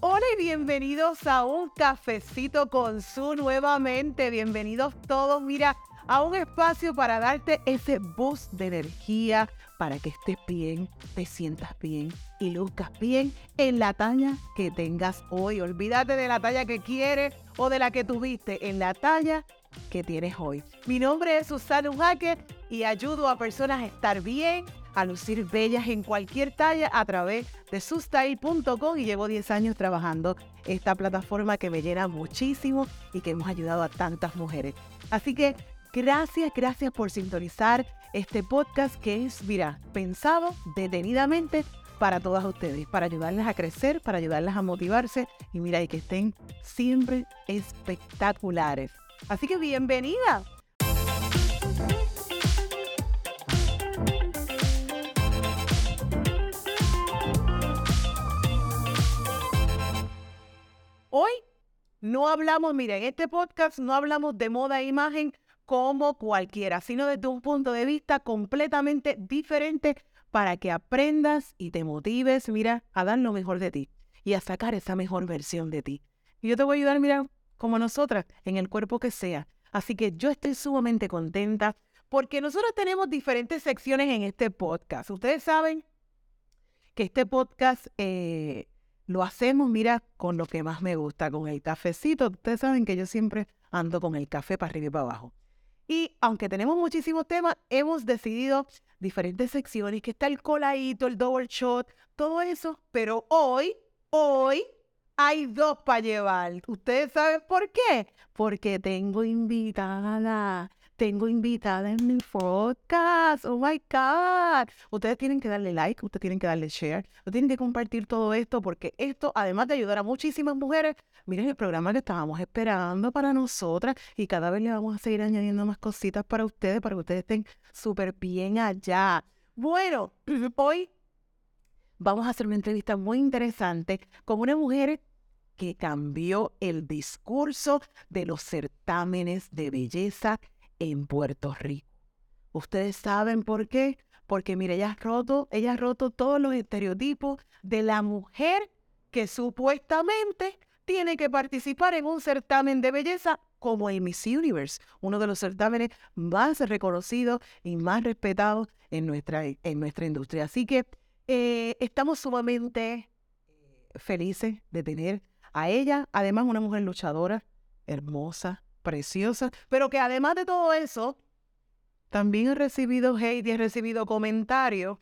Hola y bienvenidos a un cafecito con su nuevamente. Bienvenidos todos, mira, a un espacio para darte ese boost de energía para que estés bien, te sientas bien y luzcas bien en la talla que tengas hoy. Olvídate de la talla que quieres o de la que tuviste, en la talla que tienes hoy. Mi nombre es Susana Jaque y ayudo a personas a estar bien, a lucir bellas en cualquier talla a través de sustyle.com y llevo 10 años trabajando esta plataforma que me llena muchísimo y que hemos ayudado a tantas mujeres. Así que gracias, gracias por sintonizar este podcast que es, mira, pensado detenidamente para todas ustedes, para ayudarles a crecer, para ayudarles a motivarse y mira, y que estén siempre espectaculares. Así que bienvenida. Hoy no hablamos, miren, en este podcast no hablamos de moda e imagen como cualquiera, sino desde un punto de vista completamente diferente para que aprendas y te motives, mira, a dar lo mejor de ti y a sacar esa mejor versión de ti. Y yo te voy a ayudar, mira, como nosotras, en el cuerpo que sea. Así que yo estoy sumamente contenta porque nosotros tenemos diferentes secciones en este podcast. Ustedes saben que este podcast eh, lo hacemos, mira, con lo que más me gusta, con el cafecito. Ustedes saben que yo siempre ando con el café para arriba y para abajo. Y aunque tenemos muchísimos temas, hemos decidido diferentes secciones, que está el coladito, el double shot, todo eso. Pero hoy, hoy hay dos para llevar. ¿Ustedes saben por qué? Porque tengo invitada tengo invitada en mi podcast. Oh my God. Ustedes tienen que darle like, ustedes tienen que darle share, ustedes tienen que compartir todo esto porque esto, además de ayudar a muchísimas mujeres, miren el programa que estábamos esperando para nosotras y cada vez le vamos a seguir añadiendo más cositas para ustedes, para que ustedes estén súper bien allá. Bueno, hoy vamos a hacer una entrevista muy interesante con una mujer que cambió el discurso de los certámenes de belleza en Puerto Rico. Ustedes saben por qué, porque mire, ella ha roto, ella ha roto todos los estereotipos de la mujer que supuestamente tiene que participar en un certamen de belleza como el Miss Universe, uno de los certámenes más reconocidos y más respetados en nuestra, en nuestra industria. Así que eh, estamos sumamente eh, felices de tener a ella, además una mujer luchadora, hermosa, preciosa, pero que además de todo eso, también he recibido hate y he recibido comentarios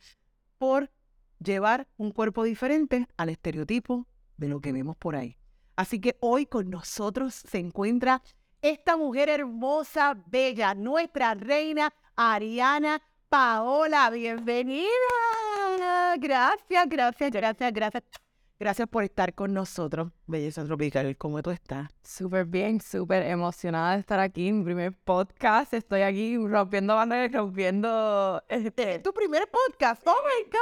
por llevar un cuerpo diferente al estereotipo de lo que vemos por ahí. Así que hoy con nosotros se encuentra esta mujer hermosa, bella, nuestra reina Ariana Paola. Bienvenida. Gracias, gracias, gracias, gracias. Gracias por estar con nosotros, Belleza Tropical. ¿Cómo tú estás? Súper bien, súper emocionada de estar aquí en mi primer podcast. Estoy aquí rompiendo bandas, rompiendo... Este... ¿Tu primer podcast? ¡Oh, my God!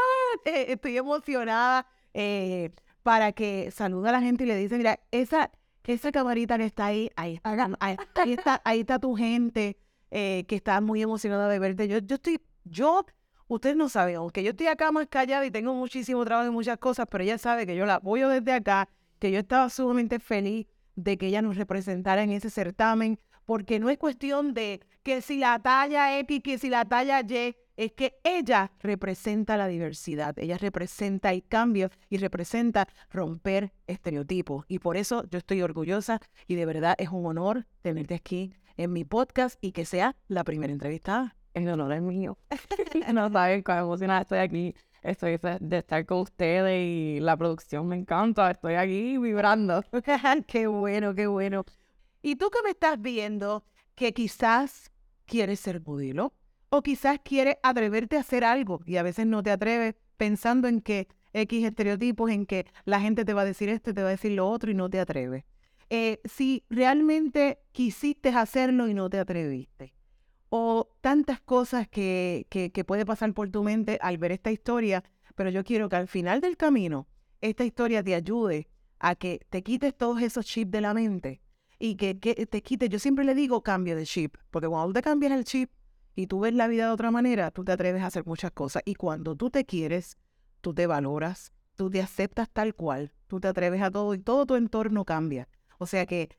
Eh, estoy emocionada eh, para que salude a la gente y le dice, mira, esa, esa camarita que está ahí, ahí está, ahí, está, ahí está tu gente eh, que está muy emocionada de verte. Yo, yo estoy... Yo Ustedes no saben, aunque yo estoy acá más callada y tengo muchísimo trabajo y muchas cosas, pero ella sabe que yo la apoyo desde acá, que yo estaba sumamente feliz de que ella nos representara en ese certamen, porque no es cuestión de que si la talla X, que si la talla Y, es que ella representa la diversidad, ella representa el cambio y representa romper estereotipos. Y por eso yo estoy orgullosa y de verdad es un honor tenerte aquí en mi podcast y que sea la primera entrevistada el honor es mío. no saben cuán emocionada estoy aquí. Estoy de estar con ustedes y la producción me encanta. Estoy aquí vibrando. qué bueno, qué bueno. Y tú que me estás viendo, que quizás quieres ser modelo o quizás quieres atreverte a hacer algo y a veces no te atreves pensando en que X estereotipos, en que la gente te va a decir esto, te va a decir lo otro y no te atreves. Eh, si realmente quisiste hacerlo y no te atreviste, o tantas cosas que, que, puede pasar por tu mente al ver esta historia, pero yo quiero que al final del camino esta historia te ayude a que te quites todos esos chips de la mente y que, que, te quites, yo siempre le digo cambio de chip, porque cuando te cambias el chip y tú ves la vida de otra manera, tú te atreves a hacer muchas cosas y cuando tú te quieres, tú te valoras, tú te aceptas tal cual, tú te atreves a todo y todo tu entorno cambia. O sea que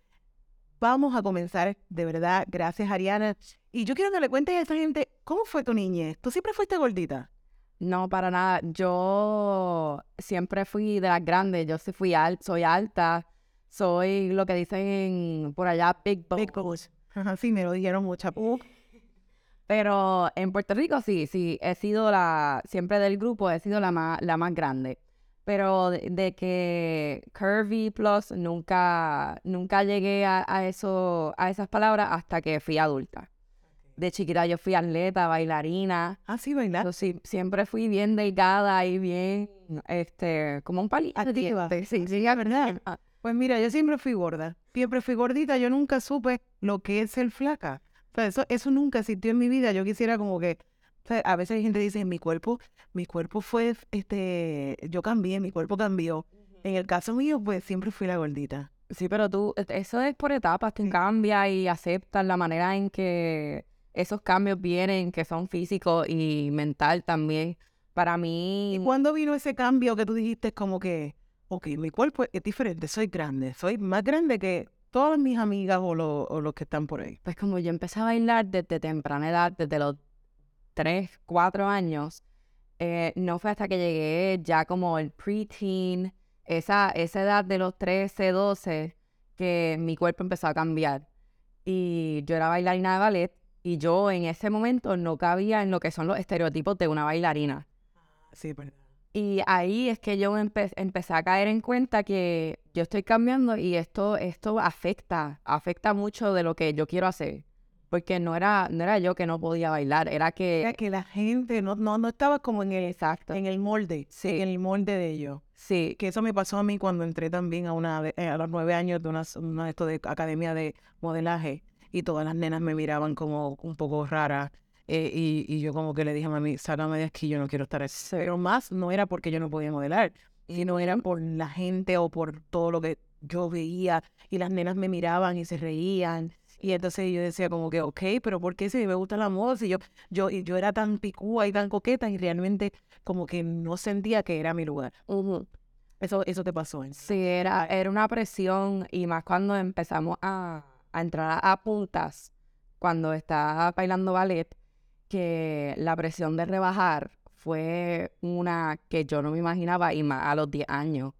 vamos a comenzar de verdad, gracias Ariana. Y yo quiero que le cuentes a esa gente, ¿cómo fue tu niñez? ¿Tú siempre fuiste gordita? No, para nada. Yo siempre fui de las grandes. Yo sí fui al, soy alta. Soy lo que dicen por allá, big bones. Big bones. Ajá, sí, me lo dijeron muchas. Pero en Puerto Rico sí, sí, he sido la, siempre del grupo, he sido la más, la más grande. Pero de, de que Curvy Plus nunca, nunca llegué a, a eso, a esas palabras hasta que fui adulta. De chiquita yo fui atleta, bailarina. Ah, sí, bailar. Yo sí, siempre fui bien delgada y bien, este, como un palito. Activa. Sí, sí, es verdad. Ah, Pues mira, yo siempre fui gorda. Siempre fui gordita. Yo nunca supe lo que es ser flaca. O sea, eso, eso nunca existió en mi vida. Yo quisiera como que... o sea, a veces hay gente que dice, mi cuerpo, mi cuerpo fue, este, yo cambié, mi cuerpo cambió. En el caso mío, pues siempre fui la gordita. Sí, pero tú, e- eso es por etapas, tú Sí. cambias y aceptas la manera en que esos cambios vienen, que son físicos y mental también. Para ¿Y mí, cuándo vino ese cambio que tú dijiste como que, ok, mi cuerpo es diferente, soy grande, soy más grande que todas mis amigas o, lo- o los que están por ahí? pues como yo empecé a bailar desde temprana edad, desde los 3, 4 años, eh, no fue hasta que llegué ya como el preteen, esa, esa edad de los 13, 12, que mi cuerpo empezó a cambiar. Y yo era bailarina de ballet y yo en ese momento no cabía en lo que son los estereotipos de una bailarina. Sí, verdad. Y ahí es que yo empe- empecé a caer en cuenta que yo estoy cambiando y esto, esto afecta, afecta mucho de lo que yo quiero hacer. Porque no era, no era yo que no podía bailar, era Era que... que la gente no, no, no estaba como en el, Exacto. en el molde, Sí. en el molde de ellos. Sí, Que eso me pasó a mí cuando entré también a una eh, a los nueve años de una, una esto de academia de modelaje y todas las nenas me miraban como un poco rara eh, y, y yo como que le dije a mami, sácame de aquí, yo no quiero estar aquí. Pero más no era porque yo no podía modelar, sino era por la gente o por todo lo que yo veía y las nenas me miraban y se reían. Y entonces yo decía como que, ok, pero ¿por qué si me gusta la moda? Si yo, yo, y yo era tan picúa y tan coqueta y realmente como que no sentía que era mi lugar. ujú. Eso, eso te pasó. ¿eh? Sí, era, era una presión y más cuando empezamos a, a entrar a puntas, cuando estaba bailando ballet, que la presión de rebajar fue una que yo no me imaginaba y más a los 10 años.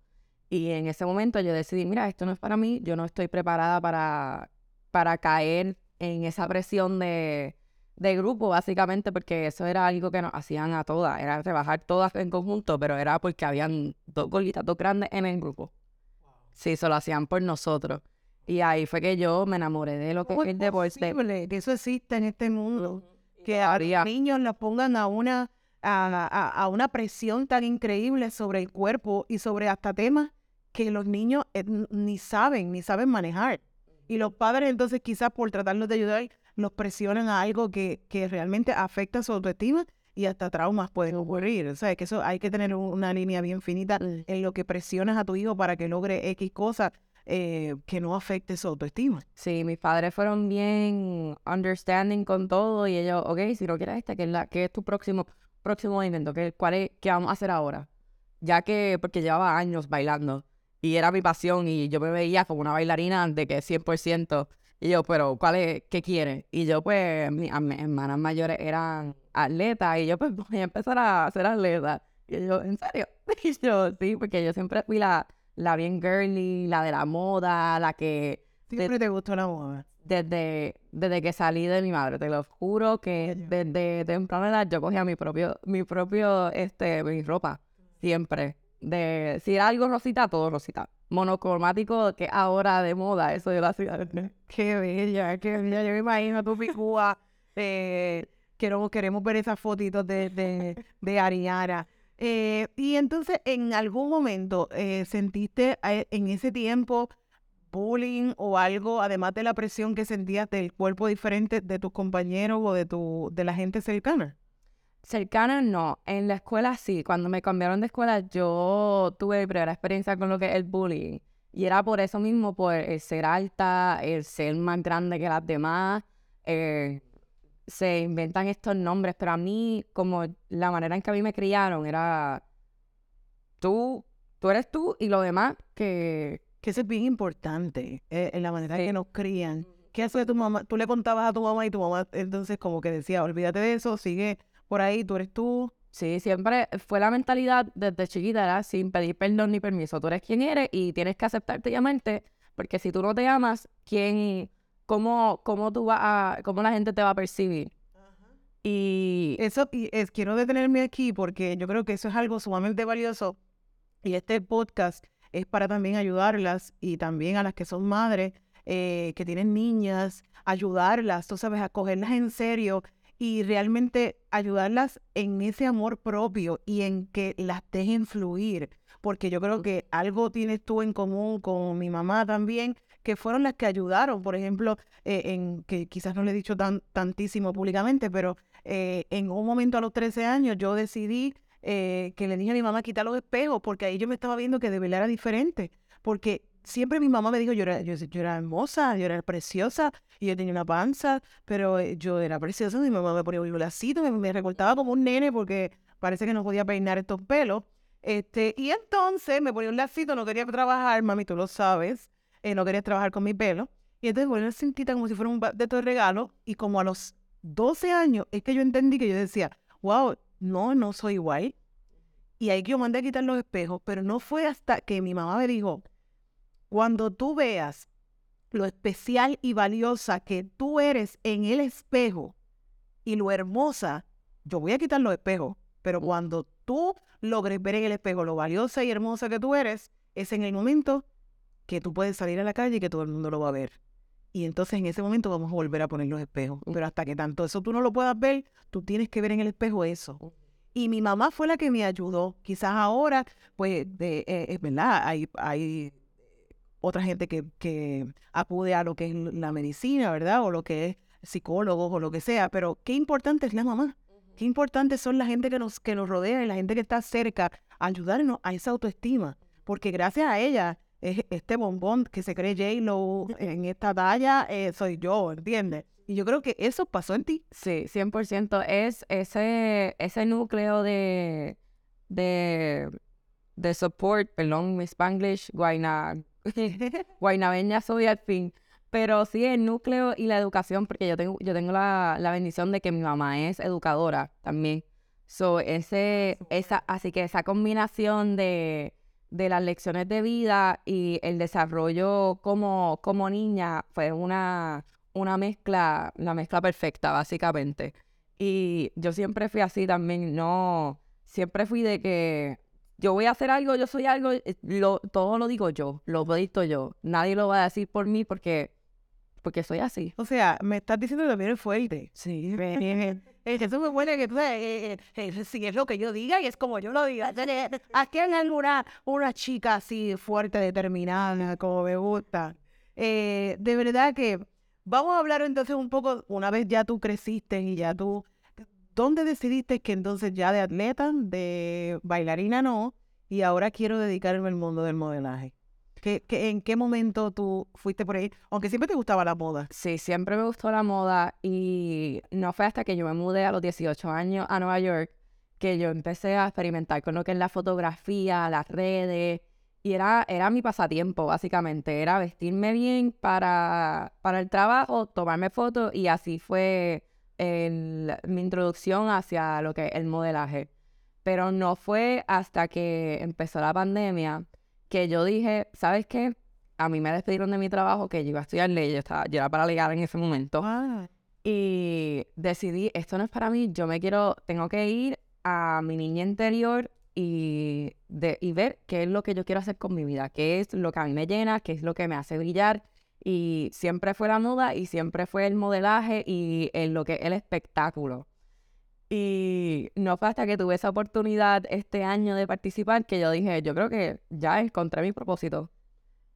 Y en ese momento yo decidí, mira, esto no es para mí, yo no estoy preparada para, para caer en esa presión de, de grupo, básicamente, porque eso era algo que nos hacían a todas, era rebajar todas en conjunto, pero era porque habían dos gorditas, dos grandes en el grupo. Sí, eso lo hacían por nosotros. Y ahí fue que yo me enamoré de lo que ¿Cómo es el deporte. posible que eso exista en este mundo? Que a los niños los pongan a una, a, a- a una presión tan increíble sobre el cuerpo y sobre hasta temas que los niños eh, ni saben, ni saben manejar. Y los padres entonces quizás por tratarlos de ayudar, los presionan a algo que, que realmente afecta su autoestima y hasta traumas pueden ocurrir. O sea, que eso hay que tener un- una línea bien finita Mm. en lo que presionas a tu hijo para que logre X cosas eh, que no afecte su autoestima. Sí, mis padres fueron bien understanding con todo y ellos, ok, si no quieres esta, ¿qué es, la, qué es tu próximo, próximo movimiento? ¿Qué, cuál es, ¿Qué vamos a hacer ahora? Ya que, porque llevaba años bailando y era mi pasión y yo me veía como una bailarina de que 100%. Y yo, pero ¿cuál es, qué quieres? Y yo, pues, mi- a- mis hermanas mayores eran atletas y yo, pues, voy a empezar a ser atleta. Y yo, ¿en serio? Y yo, sí, porque yo siempre fui la, la bien girly, la de la moda, la que Siempre te gustó la moda. desde, desde que salí de mi madre, te lo juro que desde temprana edad yo cogía mi propio, mi propio, este, mi ropa, siempre. De, si era algo rosita, todo rosita. Monocromático, que ahora de moda, eso yo hacía. desde- Qué bella, qué bella. Yo me imagino tu picúa. Eh, queremos, queremos ver esas fotitos de, de, de Ariana. Eh, y entonces, en algún momento, eh, ¿sentiste eh, en ese tiempo bullying o algo, además de la presión que sentías del cuerpo diferente de tus compañeros o de, tu, de la gente cercana? Cercana no, en la escuela sí, cuando me cambiaron de escuela yo tuve mi primera experiencia con lo que es el bullying. Y era por eso mismo, por el ser alta, el ser más grande que las demás. eh, se inventan estos nombres, pero a mí, como la manera en que a mí me criaron, era tú, tú eres tú y lo demás que... Que eso es bien importante eh, en la manera que nos crían. ¿Qué hace tu mamá? Tú le contabas a tu mamá y tu mamá entonces como que decía, olvídate de eso, sigue por ahí, tú eres tú. Sí, siempre fue la mentalidad desde chiquita, era sin pedir perdón ni permiso. Tú eres quien eres y tienes que aceptarte y amarte, porque si tú no te amas, ¿quién, cómo, cómo tú vas a, cómo la gente te va a percibir? Y eso, y es, quiero detenerme aquí porque yo creo que eso es algo sumamente valioso y este podcast es para también ayudarlas y también a las que son madres, eh, que tienen niñas, ayudarlas, tú sabes, a cogerlas en serio y realmente ayudarlas en ese amor propio y en que las dejen fluir. Porque yo creo que algo tienes tú en común con mi mamá también, que fueron las que ayudaron, por ejemplo, eh, en que quizás no le he dicho tan, tantísimo públicamente, pero eh, en un momento a los 13 años yo decidí eh, que le dije a mi mamá quitar los espejos, porque ahí yo me estaba viendo que de verdad era diferente, porque siempre mi mamá me dijo, yo era, yo, era hermosa, yo era preciosa, y yo tenía una panza, pero yo era preciosa, mi mamá me ponía un lacito, me, me recortaba como un nene porque parece que no podía peinar estos pelos. Este, y entonces me ponía un lacito, no quería trabajar, mami, tú lo sabes, no quería trabajar con mi pelo. Y entonces ponía una cintita como si fuera un de todo regalo, y como a los 12 años es que yo entendí que yo decía, wow, no, no soy igual. Y ahí que yo mandé a quitar los espejos, pero no fue hasta que mi mamá me dijo, cuando tú veas lo especial y valiosa que tú eres en el espejo y lo hermosa, yo voy a quitar los espejos, pero cuando tú logres ver en el espejo lo valiosa y hermosa que tú eres, es en el momento que tú puedes salir a la calle y que todo el mundo lo va a ver. Y entonces en ese momento vamos a volver a poner los espejos. Pero hasta que tanto eso tú no lo puedas ver, tú tienes que ver en el espejo eso. Y mi mamá fue la que me ayudó. Quizás ahora, pues, de, eh, es verdad, hay, hay otra gente que, que acude a lo que es la medicina, ¿verdad? O lo que es psicólogos o lo que sea. Pero qué importante es la mamá. Qué importante son la gente que nos, que nos rodea y la gente que está cerca, ayudarnos a esa autoestima. Porque gracias a ella este bombón que se cree J-Lo en esta talla, eh, soy yo, ¿entiendes? Y yo creo que eso pasó en ti. Sí, 100%. Es ese, ese núcleo de, de, de support, perdón, mi Spanglish, guayna, guaynabeña soy al fin. Pero sí, el núcleo y la educación, porque yo tengo, yo tengo la, la bendición de que mi mamá es educadora también. So, ese, esa, así que esa combinación de, de las lecciones de vida y el desarrollo como, como niña fue una, una mezcla, la mezcla perfecta, básicamente. Y yo siempre fui así también, no, siempre fui de que yo voy a hacer algo, yo soy algo, eh, lo, todo lo digo yo, lo dicho yo. Nadie lo va a decir por mí porque, porque soy así. O sea, me estás diciendo que también es fuerte. Sí. Es es muy bueno que tú eh, eh, si es lo que yo diga y es como yo lo diga. Aquí hay alguna una chica así fuerte, determinada, como me gusta. Eh, de verdad que vamos a hablar entonces un poco, una vez ya tú creciste y ya tú, ¿dónde decidiste que entonces ya de atleta, de bailarina no, y ahora quiero dedicarme al mundo del modelaje? En qué momento tú fuiste por ahí? Aunque siempre te gustaba la moda. Sí, siempre me gustó la moda y no fue hasta que yo me mudé a los 18 años a Nueva York que yo empecé a experimentar con lo que es la fotografía, las redes. Y era, era mi pasatiempo, básicamente. Era vestirme bien para, para el trabajo, tomarme fotos y así fue mi introducción hacia lo que es el modelaje. Pero no fue hasta que empezó la pandemia que yo dije, ¿sabes qué? A mí me despidieron de mi trabajo, que yo iba a estudiar ley, yo, estaba, yo era para ligar en ese momento. Ah. Y decidí, esto no es para mí, yo me quiero, tengo que ir a mi niña interior y, de, y ver qué es lo que yo quiero hacer con mi vida, qué es lo que a mí me llena, qué es lo que me hace brillar. Y siempre fue la moda y siempre fue el modelaje y en lo que el espectáculo. Y no fue hasta que tuve esa oportunidad este año de participar que yo dije, yo creo que ya encontré mi propósito.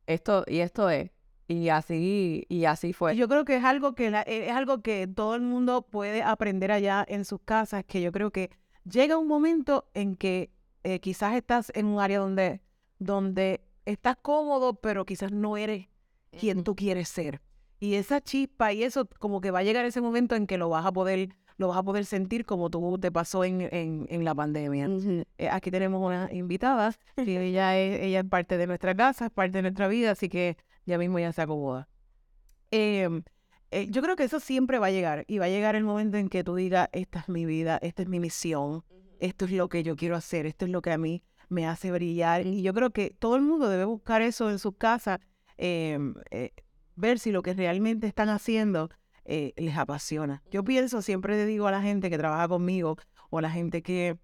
Esto y esto es. Y así y así fue. Yo creo que es algo que es algo que todo el mundo puede aprender allá en sus casas, que yo creo que llega un momento en que eh, quizás estás en un área donde donde estás cómodo, pero quizás no eres quien tú quieres ser. Y esa chispa y eso como que va a llegar ese momento en que lo vas a poder lo vas a poder sentir como tú te pasó en, en, en la pandemia. Eh, aquí tenemos una invitada y ella es, ella es parte de nuestra casa, es parte de nuestra vida, así que ya mismo ya se acomoda. Em, eh, yo creo que eso siempre va a llegar y va a llegar el momento en que tú digas, esta es mi vida, esta es mi misión, esto es lo que yo quiero hacer, esto es lo que a mí me hace brillar. Y yo creo que todo el mundo debe buscar eso en su casa, em, eh, ver si lo que realmente están haciendo eh, les apasiona. Yo pienso, siempre le digo a la gente que trabaja conmigo o a la gente que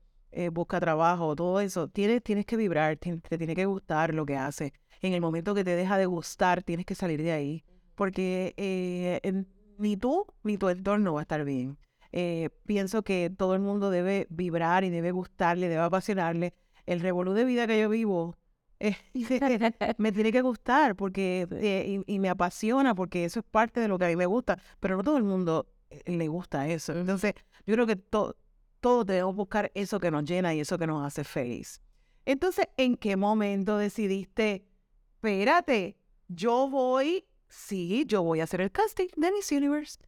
busca trabajo, todo eso, tienes, tienes que vibrar, te, tiene que gustar lo que hace. En el momento que te deja de gustar, tienes que salir de ahí porque eh, ni tú ni tu entorno va a estar bien. Eh, pienso que todo el mundo debe vibrar y debe gustarle, debe apasionarle. El revolú de vida que yo vivo eh, me tiene que gustar porque y, me apasiona porque eso es parte de lo que a mí me gusta, pero no todo el mundo le gusta eso. Entonces, yo creo que todos debemos buscar eso que nos llena y eso que nos hace feliz. Entonces, ¿en qué momento decidiste, espérate, yo voy sí, yo voy a hacer el casting de Miss Universe.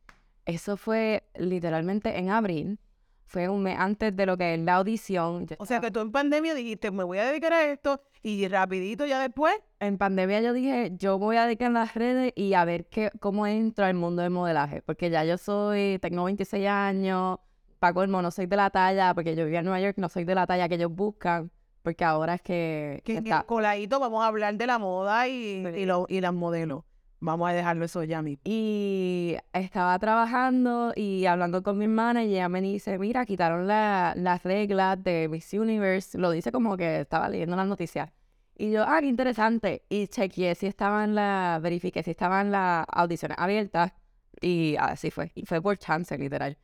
Eso fue literalmente en abril. Fue un mes antes de lo que es la audición. o sea que tú en pandemia dijiste, me voy a dedicar a esto y rapidito ya después. En pandemia yo dije, yo voy a dedicar las redes y a ver qué, cómo entro al mundo del modelaje. Porque ya yo soy, tengo 26 años, Paco el no soy de la talla, porque yo vivía en Nueva York, no soy de la talla que ellos buscan. Porque ahora es que... Que, está... coladito vamos a hablar de la moda y, y, lo, y las modelos. Vamos a dejarlo eso ya mismo. Y estaba trabajando y hablando con mi hermana y ella me dice, mira, quitaron las reglas de Miss Universe. Lo dice como que estaba leyendo las noticias. Y yo, ah, qué interesante. Y chequeé si estaban la, verifiqué si estaban las audiciones abiertas. Y así fue. Y fue por chance, literal.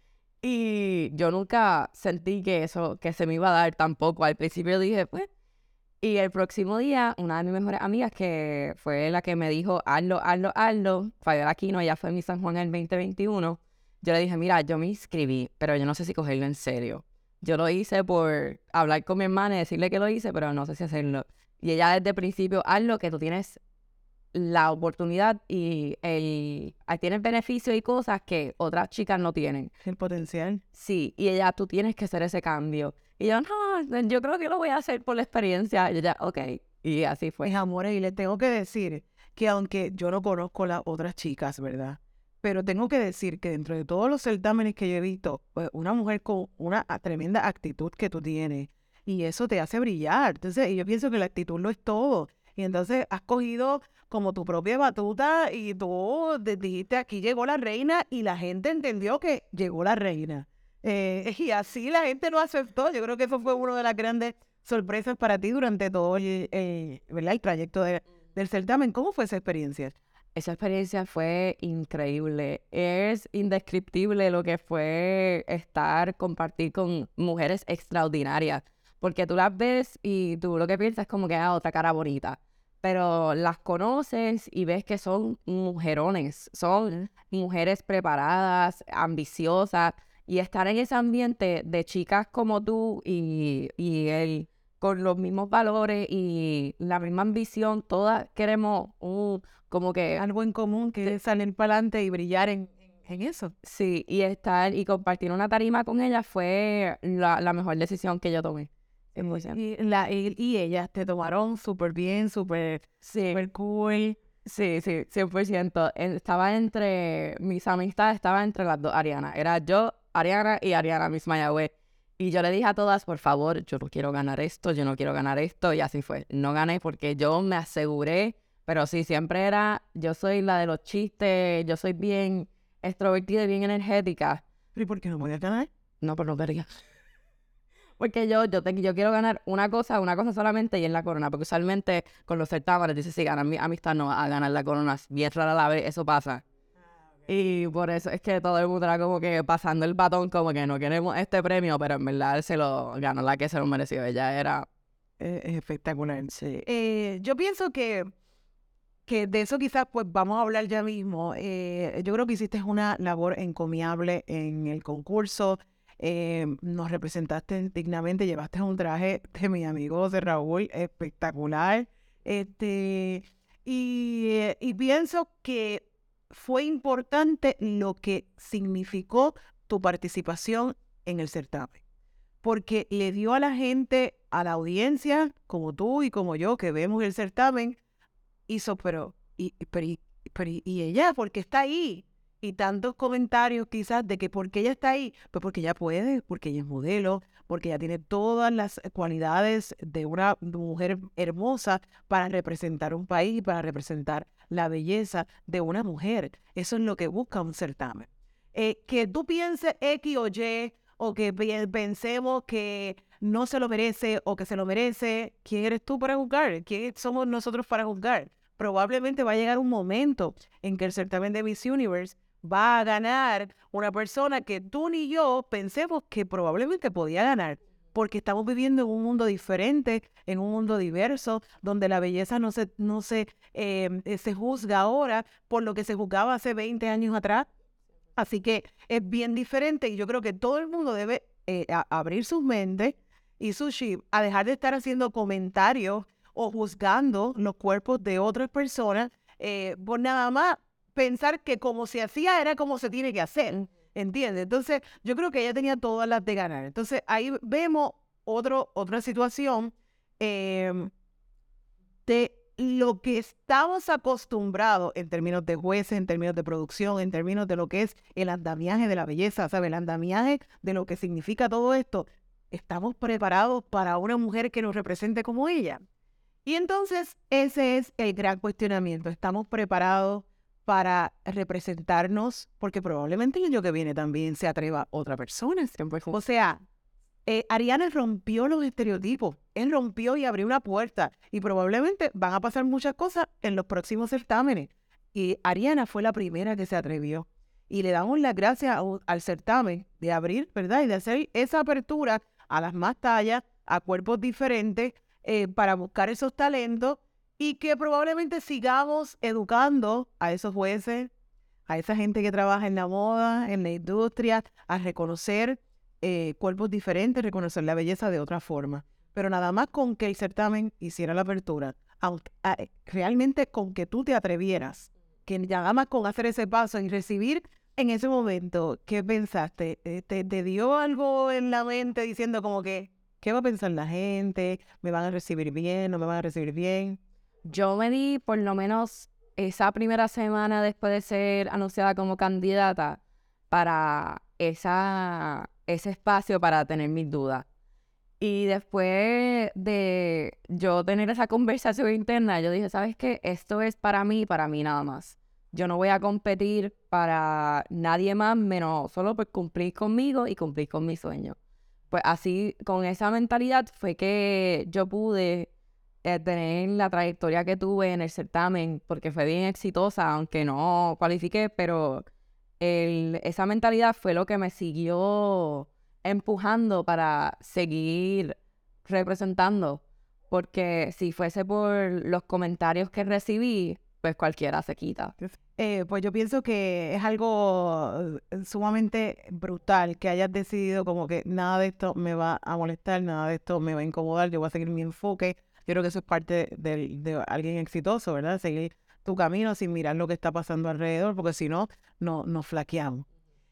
Y yo nunca sentí que eso, que se me iba a dar tampoco. Al principio dije, pues, y el próximo día, una de mis mejores amigas, que fue la que me dijo, hazlo, hazlo, hazlo, Fabiola Aquino, ella fue en mi San Juan en el 2021, yo le dije, mira, yo me inscribí, pero yo no sé si cogerlo en serio. Yo lo hice por hablar con mi hermana y decirle que lo hice, pero no sé si hacerlo. Y ella desde el principio, hazlo, que tú tienes la oportunidad y el, tienes beneficios y cosas que otras chicas no tienen. El potencial. Sí, y ella, tú tienes que hacer ese cambio. Y yo, no, yo creo que lo voy a hacer por la experiencia. Y ella, ok. Y así fue. Mis amores, y le tengo que decir que aunque yo no conozco las otras chicas, ¿verdad? Pero tengo que decir que dentro de todos los certámenes que yo he visto, pues una mujer con una tremenda actitud que tú tienes, y eso te hace brillar. Entonces, yo pienso que la actitud lo es todo. Y entonces has cogido como tu propia batuta y tú dijiste, aquí llegó la reina y la gente entendió que llegó la reina. Eh, y así la gente lo aceptó. Yo creo que eso fue una de las grandes sorpresas para ti durante todo el, el trayecto del certamen. ¿Cómo fue esa experiencia? Esa experiencia fue increíble. Es indescriptible lo que fue estar, compartir con mujeres extraordinarias. Porque tú las ves y tú lo que piensas es como que ah, otra cara bonita. Pero las conoces y ves que son mujerones, son mujeres preparadas, ambiciosas, y estar en ese ambiente de chicas como tú y, y él con los mismos valores y la misma ambición, todas queremos un, como que... Algo en común, que es salir para adelante y brillar en, en, eso. Sí, y estar y compartir una tarima con ella fue la, la mejor decisión que yo tomé. Y, la, y, y ellas te tomaron súper bien, súper sí. super cool. Sí, sí, 100%. Estaba entre, mis amistades estaba entre las dos Ariana. Era yo, Ariana y Ariana Miss Mayagüez. Y yo le dije a todas, por favor, yo no quiero ganar esto, yo no quiero ganar esto. Y así fue. No gané porque yo me aseguré, pero sí, siempre era, yo soy la de los chistes, yo soy bien extrovertida y bien energética. ¿Y por qué no podías ganar? No, pero no quería. Porque yo, yo, yo quiero ganar una cosa, una cosa solamente y en la corona. Porque usualmente con los certámenes dice, si ganan mi amistad no a ganar la corona. Bien rara la vez, eso pasa. Y por eso es que todo el mundo era como que pasando el batón, como que no queremos este premio, pero en verdad se lo ganó la que se lo mereció. Ella era eh, espectacular. Sí. Eh, yo pienso que, que de eso quizás pues vamos a hablar ya mismo. Eh, yo creo que hiciste una labor encomiable en el concurso. nos representaste dignamente, llevaste un traje de mi amigo de Raúl espectacular. Este, y, y pienso que fue importante lo que significó tu participación en el certamen. Porque le dio a la gente, a la audiencia, como tú y como yo, que vemos el certamen, hizo, pero, y, pero, y, pero, y ella, porque está ahí? Y tantos comentarios quizás de que por qué ella está ahí, pues porque ella puede, porque ella es modelo, porque ella tiene todas las cualidades de una mujer hermosa para representar un país, para representar la belleza de una mujer. Eso es lo que busca un certamen. Eh, que tú pienses X o Y o que pensemos que no se lo merece o que se lo merece, ¿quién eres tú para juzgar? ¿Quién somos nosotros para juzgar? Probablemente va a llegar un momento en que el certamen de Miss Universe va a ganar una persona que tú ni yo pensemos que probablemente podía ganar, porque estamos viviendo en un mundo diferente, en un mundo diverso, donde la belleza no se, no se, em, eh, se juzga ahora por lo que se juzgaba hace 20 años atrás Así que es bien diferente y yo creo que todo el mundo debe eh, abrir sus mentes y su chip a dejar de estar haciendo comentarios o juzgando los cuerpos de otras personas eh, por nada más pensar que como se hacía era como se tiene que hacer. ¿Entiendes? Entonces, yo creo que ella tenía todas las de ganar. Entonces, ahí vemos otro, otra situación em, de lo que estamos acostumbrados en términos de jueces, en términos de producción, en términos de lo que es el andamiaje de la belleza, ¿sabes? El andamiaje de lo que significa todo esto, estamos preparados para una mujer que nos represente como ella. Y entonces ese es el gran cuestionamiento. ¿Estamos preparados para representarnos? Porque probablemente el año que viene también se atreva otra persona. O sea, eh, Ariana rompió los estereotipos. Él rompió y abrió una puerta. Y probablemente van a pasar muchas cosas en los próximos certámenes. Y Ariana fue la primera que se atrevió. Y le damos las gracias al certamen de abrir, ¿verdad? Y de hacer esa apertura a las más tallas, a cuerpos diferentes, eh, para buscar esos talentos y que probablemente sigamos educando a esos jueces, a esa gente que trabaja en la moda, en la industria, a reconocer eh, cuerpos diferentes, reconocer la belleza de otra forma. Pero nada más con que el certamen hiciera la apertura, ah, eh, realmente con que tú te atrevieras, que nada más con hacer ese paso y recibir en ese momento, ¿qué pensaste? Eh, ¿Te, ¿Te, dio algo en la mente diciendo como que, ¿qué va a pensar la gente? ¿Me van a recibir bien? ¿No me van a recibir bien? Yo me di por lo menos esa primera semana después de ser anunciada como candidata para esa ese espacio para tener mis dudas. Y después de yo tener esa conversación interna, yo dije, ¿sabes qué? Esto es para mí, para mí nada más. Yo no voy a competir para nadie más, menos solo por cumplir conmigo y cumplir con mi sueño. Pues así, con esa mentalidad fue que yo pude eh, tener la trayectoria que tuve en el certamen, porque fue bien exitosa, aunque no cualifiqué, pero esa mentalidad fue lo que me siguió empujando para seguir representando. Porque si fuese por los comentarios que recibí, pues cualquiera se quita. Eh, pues yo pienso que es algo eh, sumamente brutal que hayas decidido como que nada de esto me va a molestar, nada de esto me va a incomodar, yo voy a seguir mi enfoque. Yo creo que eso es parte de, alguien exitoso, ¿verdad? Seguir tu camino sin mirar lo que está pasando alrededor, porque si no, no nos flaqueamos.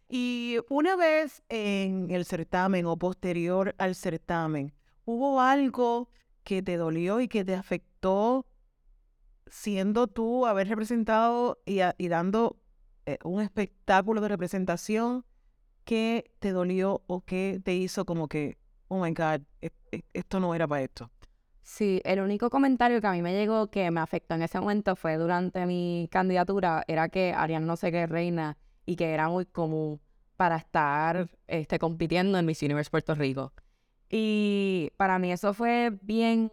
Y una vez en el certamen o posterior al certamen, ¿hubo algo que te dolió y que te afectó siendo tú haber representado y, dando eh, un espectáculo de representación que te dolió o que te hizo como que, oh my God, e, e, esto no era para esto? Sí, el único comentario que a mí me llegó que me afectó en ese momento fue durante mi candidatura, era que Arián no sé qué reina y que era muy común para estar este, compitiendo en Miss Universe Puerto Rico. Y para mí eso fue bien,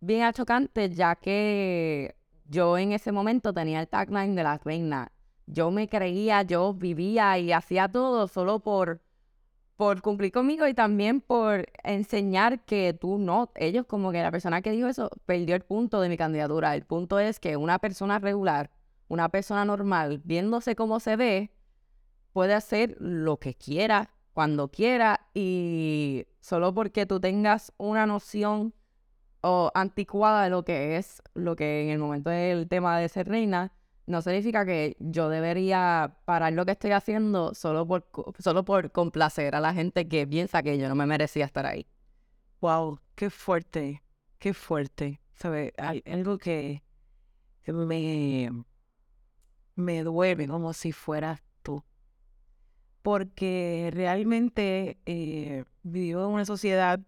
bien achocante, ya que yo en ese momento tenía el tagline de la reina. Yo me creía, yo vivía y hacía todo solo por por cumplir conmigo y también por enseñar que tú no, ellos como que la persona que dijo eso perdió el punto de mi candidatura. El punto es que una persona regular, una persona normal, viéndose cómo se ve, puede hacer lo que quiera, cuando quiera y solo porque tú tengas una noción o anticuada de lo que es, lo que en el momento del tema de ser reina, no significa que yo debería parar lo que estoy haciendo solo por, solo por complacer a la gente que piensa que yo no me merecía estar ahí. Wow, qué fuerte, qué fuerte. ¿Sabes? Hay algo que me, me duele como si fueras tú. Porque realmente eh, vivo en una sociedad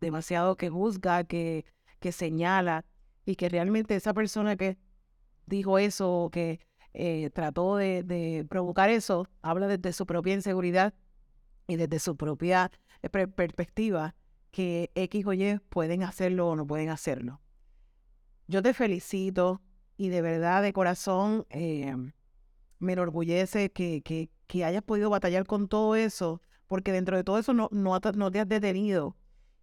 demasiado que juzga, que, que señala, y que realmente esa persona que dijo eso, que eh, trató de, provocar eso, habla desde su propia inseguridad y desde su propia eh, perspectiva, que X o Y pueden hacerlo o no pueden hacerlo. Yo te felicito y de verdad, de corazón, eh, me enorgullece que, que, que, hayas podido batallar con todo eso, porque dentro de todo eso no, no te has detenido.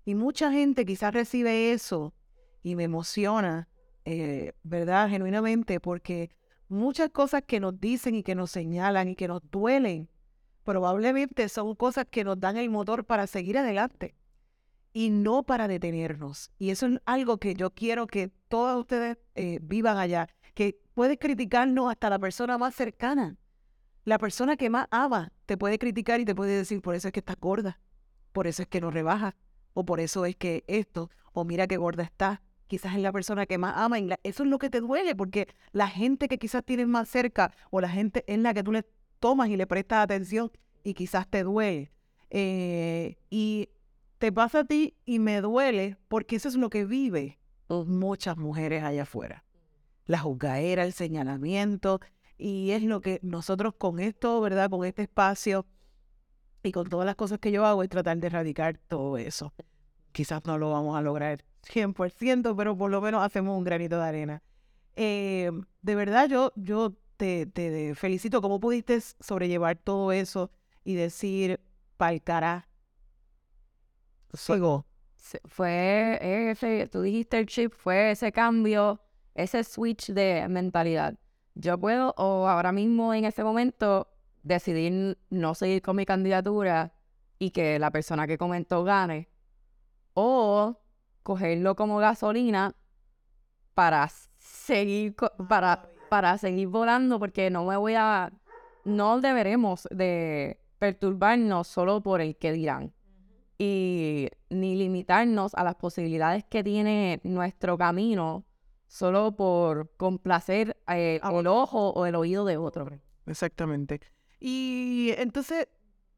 Y mucha gente quizás recibe eso y me emociona, eh, ¿verdad? Genuinamente, porque muchas cosas que nos dicen y que nos señalan y que nos duelen, probablemente son cosas que nos dan el motor para seguir adelante y no para detenernos. Y eso es algo que yo quiero que todos ustedes eh, vivan allá, que puedes criticarnos hasta la persona más cercana. La persona que más ama te puede criticar y te puede decir, por eso es que estás gorda, por eso es que no rebaja, o por eso es que esto, o mira qué gorda está, quizás es la persona que más ama. Y eso es lo que te duele, porque la gente que quizás tienes más cerca o la gente en la que tú le tomas y le prestas atención y quizás te duele. Eh, y te pasa a ti y me duele porque eso es lo que vive muchas mujeres allá afuera. La juzgaera, el señalamiento, y es lo que nosotros con esto, ¿verdad? Con este espacio y con todas las cosas que yo hago es tratar de erradicar todo eso. Quizás no lo vamos a lograr 100%, pero por lo menos hacemos un granito de arena. Eh, de verdad, yo, yo te, te, felicito. ¿Cómo pudiste sobrellevar todo eso y decir, pa'l cara, sigo? Fue ese, tú dijiste el chip, fue ese cambio, ese switch de mentalidad. Yo puedo, o ahora mismo en ese momento, decidir no seguir con mi candidatura y que la persona que comentó gane. O cogerlo como gasolina para seguir, para, para seguir volando, porque no me voy a, no deberemos de perturbarnos solo por el que dirán. Y ni limitarnos a las posibilidades que tiene nuestro camino solo por complacer eh, el ojo o el oído de otro. Exactamente. Y entonces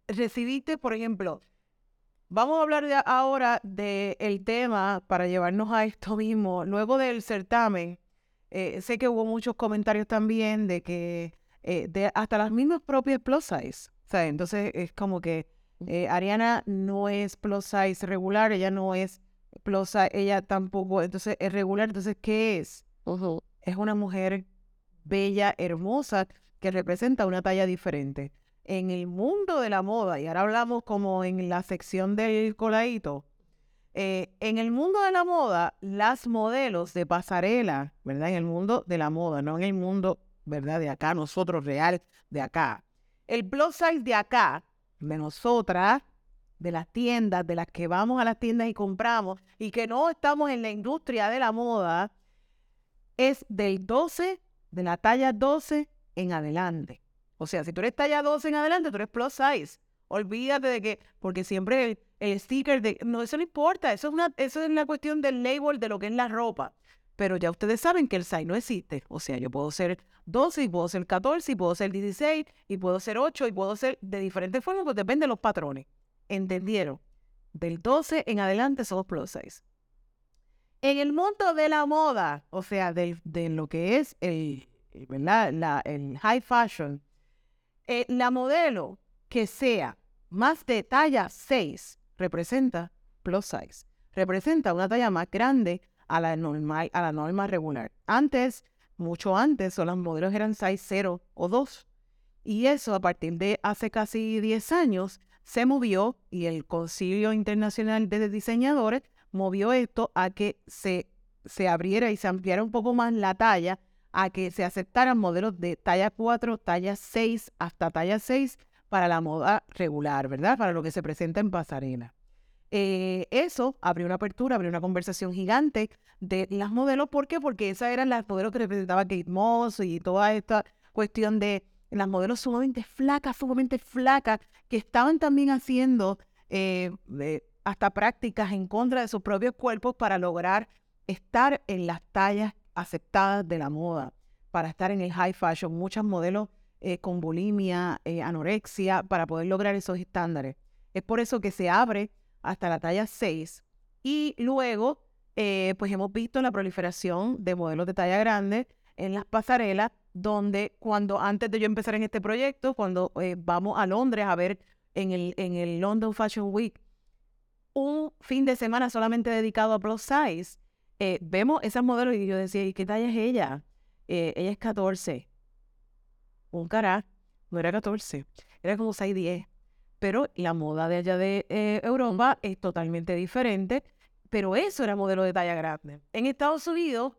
recibiste, por ejemplo, Vamos a hablar ahora del tema para llevarnos a esto mismo. Luego del certamen, eh, sé que hubo muchos comentarios también de que eh, de hasta las mismas propias plus size. Entonces es como que eh, Ariana no es plus size regular, ella no es plus size, ella tampoco, entonces es regular. Entonces, ¿qué es? Es una mujer bella, hermosa, que representa una talla diferente en el mundo de la moda, y ahora hablamos como en la sección del coladito, eh, en el mundo de la moda, las modelos de pasarela, ¿verdad? En el mundo de la moda, no en el mundo, ¿verdad? De acá, nosotros real, de acá. El plus size de acá, de nosotras, de las tiendas, de las que vamos a las tiendas y compramos, y que no estamos en la industria de la moda, es del 12, de la talla 12 en adelante. O sea, si tú eres talla 12 en adelante, tú eres plus size. Olvídate de que, porque siempre el, sticker de, no, eso no importa, eso es, una, eso es la cuestión del label de lo que es la ropa. Pero ya ustedes saben que el size no existe. O sea, yo puedo ser 12 y puedo ser 14 y puedo ser 16 y puedo ser 8 y puedo ser de diferentes formas, pues depende de los patrones. ¿Entendieron? Del 12 en adelante somos plus size. En el mundo de la moda, o sea, de, lo que es ¿verdad? La, el high fashion, eh, la modelo que sea más de talla 6 representa plus size. Representa una talla más grande a la normal, a la norma regular. Antes, mucho antes, las modelos eran size 0 o 2. Y eso a partir de hace casi 10 años se movió y el Concilio Internacional de Diseñadores movió esto a que se, se abriera y se ampliara un poco más la talla a que se aceptaran modelos de talla 4, talla 6, hasta talla 6 para la moda regular, ¿verdad? Para lo que se presenta en pasarela. eh, eso abrió una apertura, abrió una conversación gigante de las modelos. ¿Por qué? Porque esas eran las modelos que representaba Kate Moss y toda esta cuestión de las modelos sumamente flacas, sumamente flacas, que estaban también haciendo eh, hasta prácticas en contra de sus propios cuerpos para lograr estar en las tallas aceptadas de la moda, para estar en el high fashion. Muchas modelos eh, con bulimia, anorexia, para poder lograr esos estándares. Es por eso que se abre hasta la talla 6. Y luego, eh, pues hemos visto la proliferación de modelos de talla grande en las pasarelas, donde cuando antes de yo empezar en este proyecto, cuando eh, vamos a Londres a ver en el, en el London Fashion Week un fin de semana solamente dedicado a plus size, eh, vemos esas modelos y yo decía, ¿y qué talla es ella? ella es 14. Un cara, no era 14, era como 6, 10 pero la moda de allá de eh, Europa es totalmente diferente, pero eso era modelo de talla grande. En Estados Unidos,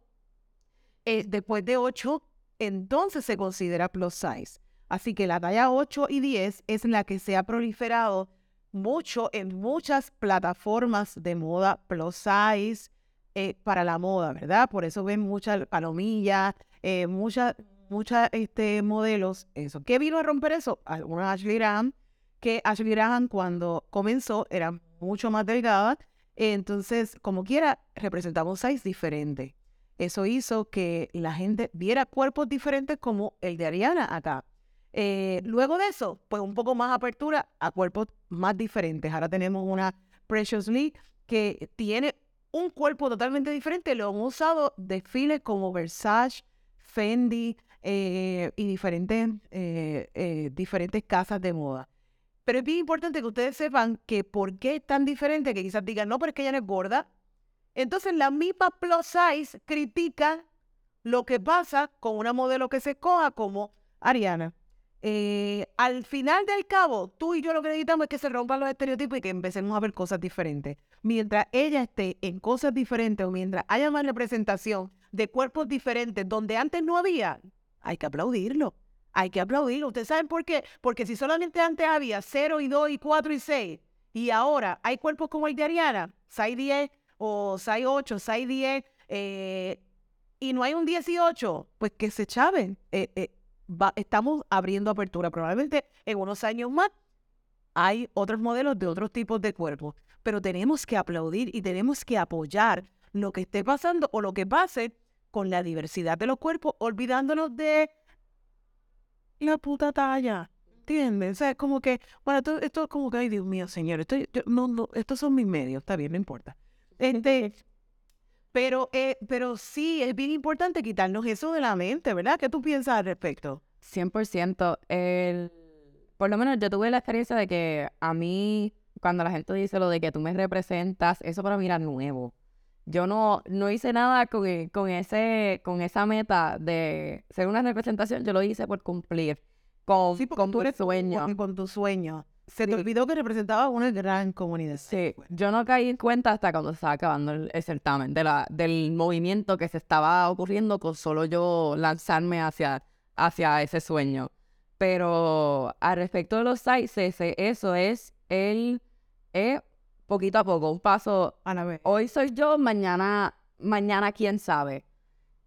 eh, después de 8, entonces se considera plus size. Así que la talla 8 y 10 es la que se ha proliferado mucho en muchas plataformas de moda plus size eh, para la moda, ¿verdad? Por eso ven muchas palomillas, muchas muchas este, modelos, eso. ¿Qué vino a romper eso? Algunas Ashley Graham, que Ashley Graham cuando comenzó era mucho más delgada. Entonces, como quiera, representaba un size diferente. Eso hizo que la gente viera cuerpos diferentes como el de Ariana acá. Eh, luego de eso, pues un poco más apertura a cuerpos más diferentes. Ahora tenemos una Precious Lee que tiene un cuerpo totalmente diferente. Lo han usado desfiles como Versace, Fendi eh, y diferentes, eh, diferentes casas de moda. Pero es bien importante que ustedes sepan que por qué es tan diferente, que quizás digan, no, pero es que ella no es gorda. Entonces la misma plus size critica lo que pasa con una modelo que se coja como Ariana. Eh, al final del cabo, tú y yo lo que necesitamos es que se rompan los estereotipos y que empecemos a ver cosas diferentes. Mientras ella esté en cosas diferentes o mientras haya más representación de cuerpos diferentes donde antes no había, hay que aplaudirlo hay que aplaudirlo. ¿Ustedes saben por qué? Porque si solamente antes había 0 y 2 y 4 y 6 y ahora hay cuerpos como el de Ariana, 6 10 o 6 8, 6 10 y no hay un 18, pues que se chaven. Eh, eh, estamos abriendo apertura. Probablemente en unos años más hay otros modelos de otros tipos de cuerpos, pero tenemos que aplaudir y tenemos que apoyar lo que esté pasando o lo que pase con la diversidad de los cuerpos, olvidándonos de la puta talla. ¿Entiendes? O sea, es como que, bueno, esto, es como que, ay Dios mío, señor, esto, no, no, estos son mis medios, está bien, no importa. Este, pero, eh, pero sí, es bien importante quitarnos eso de la mente, ¿verdad? ¿Qué tú piensas al respecto? 100%. El, por lo menos yo tuve la experiencia de que a mí, cuando la gente dice lo de que tú me representas, eso para mí era nuevo. Yo no, no hice nada con, e, con, ese, con esa meta de ser una representación, yo lo hice por cumplir con, con tu sueño. Con tu sueño. Se te olvidó que representaba una gran comunidad. Sí, yo no caí en cuenta hasta cuando estaba acabando el, certamen, de la, del movimiento que se estaba ocurriendo con solo yo lanzarme hacia, hacia ese sueño. Pero al respecto de los sites, eso es el, poquito a poco, un paso. Hoy soy yo, mañana, mañana quién sabe.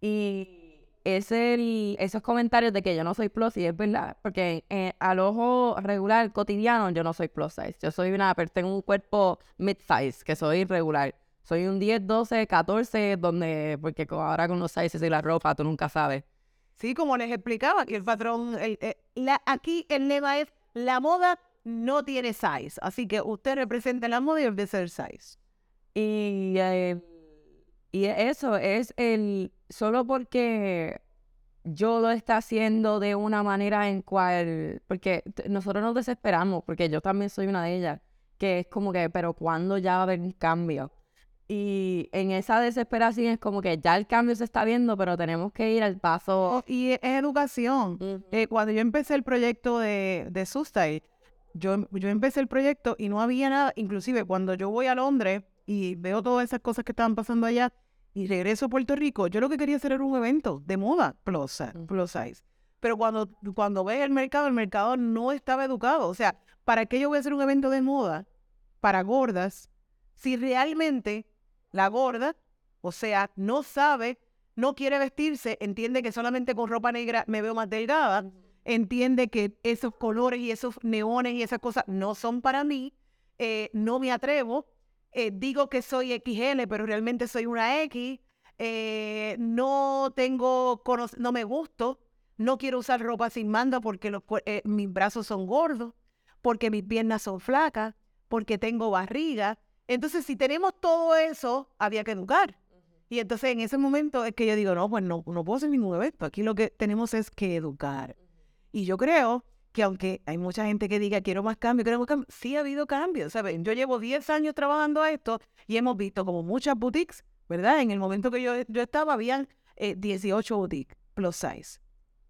Y es el, esos comentarios de que yo no soy plus, y es verdad, porque eh, al ojo regular, cotidiano, yo no soy plus size. Yo soy una, tengo un cuerpo mid size, que soy irregular. Soy un 10, 12, 14, donde, porque ahora con los sizes y la ropa, tú nunca sabes. Sí, como les explicaba, que el patrón, eh, la, aquí el lema es la moda no tiene size. Así que usted representa la moda y el ser size. Y, eh, y eso es el. Solo porque yo lo está haciendo de una manera en cual. Porque nosotros nos desesperamos, porque yo también soy una de ellas. Que es como que, pero ¿cuándo ya va a haber un cambio? Y en esa desesperación es como que ya el cambio se está viendo, pero tenemos que ir al paso. Oh, y es educación. Eh, cuando yo empecé el proyecto de, de Sustain, yo, yo empecé el proyecto y no había nada, inclusive cuando yo voy a Londres y veo todas esas cosas que estaban pasando allá y regreso a Puerto Rico, yo lo que quería hacer era un evento de moda plus, plus size. Pero cuando, cuando ve el mercado, el mercado no estaba educado. O sea, ¿para qué yo voy a hacer un evento de moda para gordas si realmente la gorda, o sea, no sabe, no quiere vestirse, entiende que solamente con ropa negra me veo más delgada, entiende que esos colores y esos neones y esas cosas no son para mí, eh, no me atrevo, eh, digo que soy XL, pero realmente soy una X, eh, no tengo, no me gusto, no quiero usar ropa sin manda porque los, mis brazos son gordos, porque mis piernas son flacas, porque tengo barriga. Entonces, si tenemos todo eso, había que educar. Y entonces en ese momento es que yo digo, no, pues no, no puedo hacer ningún evento. Aquí lo que tenemos es que educar. Y yo creo que aunque hay mucha gente que diga quiero más cambio, quiero más cambio, sí ha habido cambios, ¿saben? Yo llevo 10 años trabajando a esto y hemos visto como muchas boutiques, ¿verdad? En el momento que yo, yo estaba, habían 18 eh, boutiques plus size.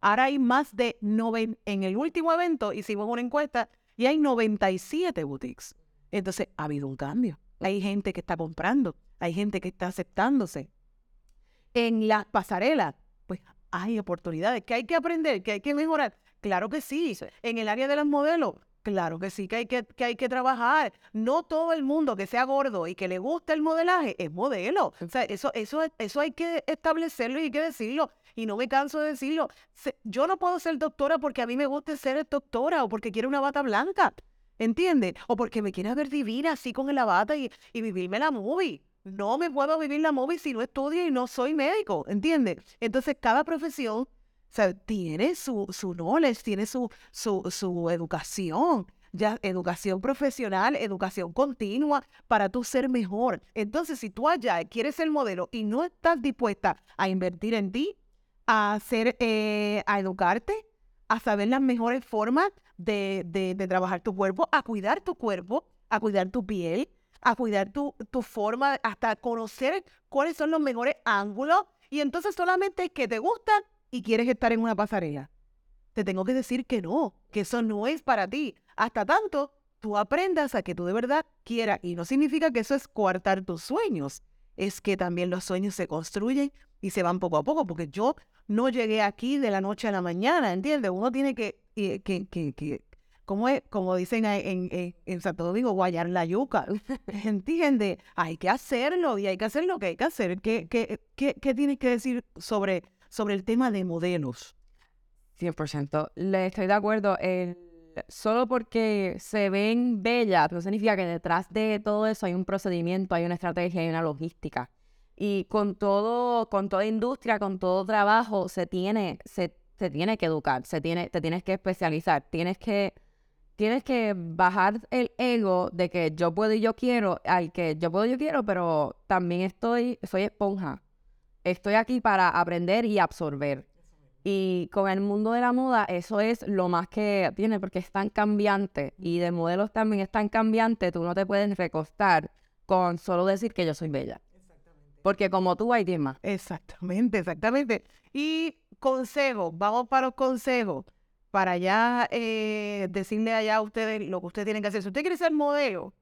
Ahora hay más de 90, en el último evento hicimos una encuesta y hay 97 boutiques. Entonces ha habido un cambio. Hay gente que está comprando, hay gente que está aceptándose. En las pasarelas, pues hay oportunidades que hay que aprender, que hay que mejorar. Claro que sí. En el área de los modelos, claro que sí, que hay que, que hay que trabajar. No todo el mundo que sea gordo y que le guste el modelaje es modelo. O sea, eso, eso, eso hay que establecerlo y hay que decirlo. Y no me canso de decirlo. Yo no puedo ser doctora porque a mí me gusta ser doctora o porque quiero una bata blanca. ¿Entiendes? O porque me quiera ver divina así con la bata y, y vivirme la movie. No me puedo vivir la movie si no estudio y no soy médico, ¿entiendes? Entonces, cada profesión sea, tiene su, su knowledge, tiene su, su, su educación, ya educación profesional, educación continua para tú ser mejor. Entonces, si tú allá quieres ser modelo y no estás dispuesta a invertir en ti, a hacer, eh, a educarte, a saber las mejores formas de, de, trabajar tu cuerpo, a cuidar tu cuerpo, a cuidar tu piel, a cuidar tu, tu forma, hasta conocer cuáles son los mejores ángulos. Y entonces solamente que te gustan y quieres estar en una pasarela. Te tengo que decir que no, que eso no es para ti. Hasta tanto tú aprendas a que tú de verdad quieras. Y no significa que eso es coartar tus sueños. Es que también los sueños se construyen y se van poco a poco, porque yo no llegué aquí de la noche a la mañana, ¿entiendes? Uno tiene que, eh, que, que, que como, es, como dicen en, en, en, Santo Domingo, guayar la yuca, ¿entiendes? Hay que hacerlo y hay que hacer lo que hay que hacer. ¿Qué, qué, qué, qué tienes que decir sobre sobre el tema de modelos. 100%. Le estoy de acuerdo. solo porque se ven bellas, no significa que detrás de todo eso hay un procedimiento, hay una estrategia, hay una logística. Y con todo, con toda industria, con todo trabajo, se tiene, se, tiene que educar, se tiene, te tienes que especializar, tienes que, tienes que bajar el ego de que yo puedo y yo quiero, al que yo puedo y yo quiero, pero también estoy, soy esponja estoy aquí para aprender y absorber. Y con el mundo de la moda, eso es lo más que tiene, porque es tan cambiante y de modelos también es tan cambiante, tú no te puedes recostar con solo decir que yo soy bella. Exactamente. Porque como tú hay 10 más. Exactamente, exactamente. Y consejos, vamos para los consejos, para ya eh, decirle allá a ustedes lo que ustedes tienen que hacer. Si usted quiere ser modelo,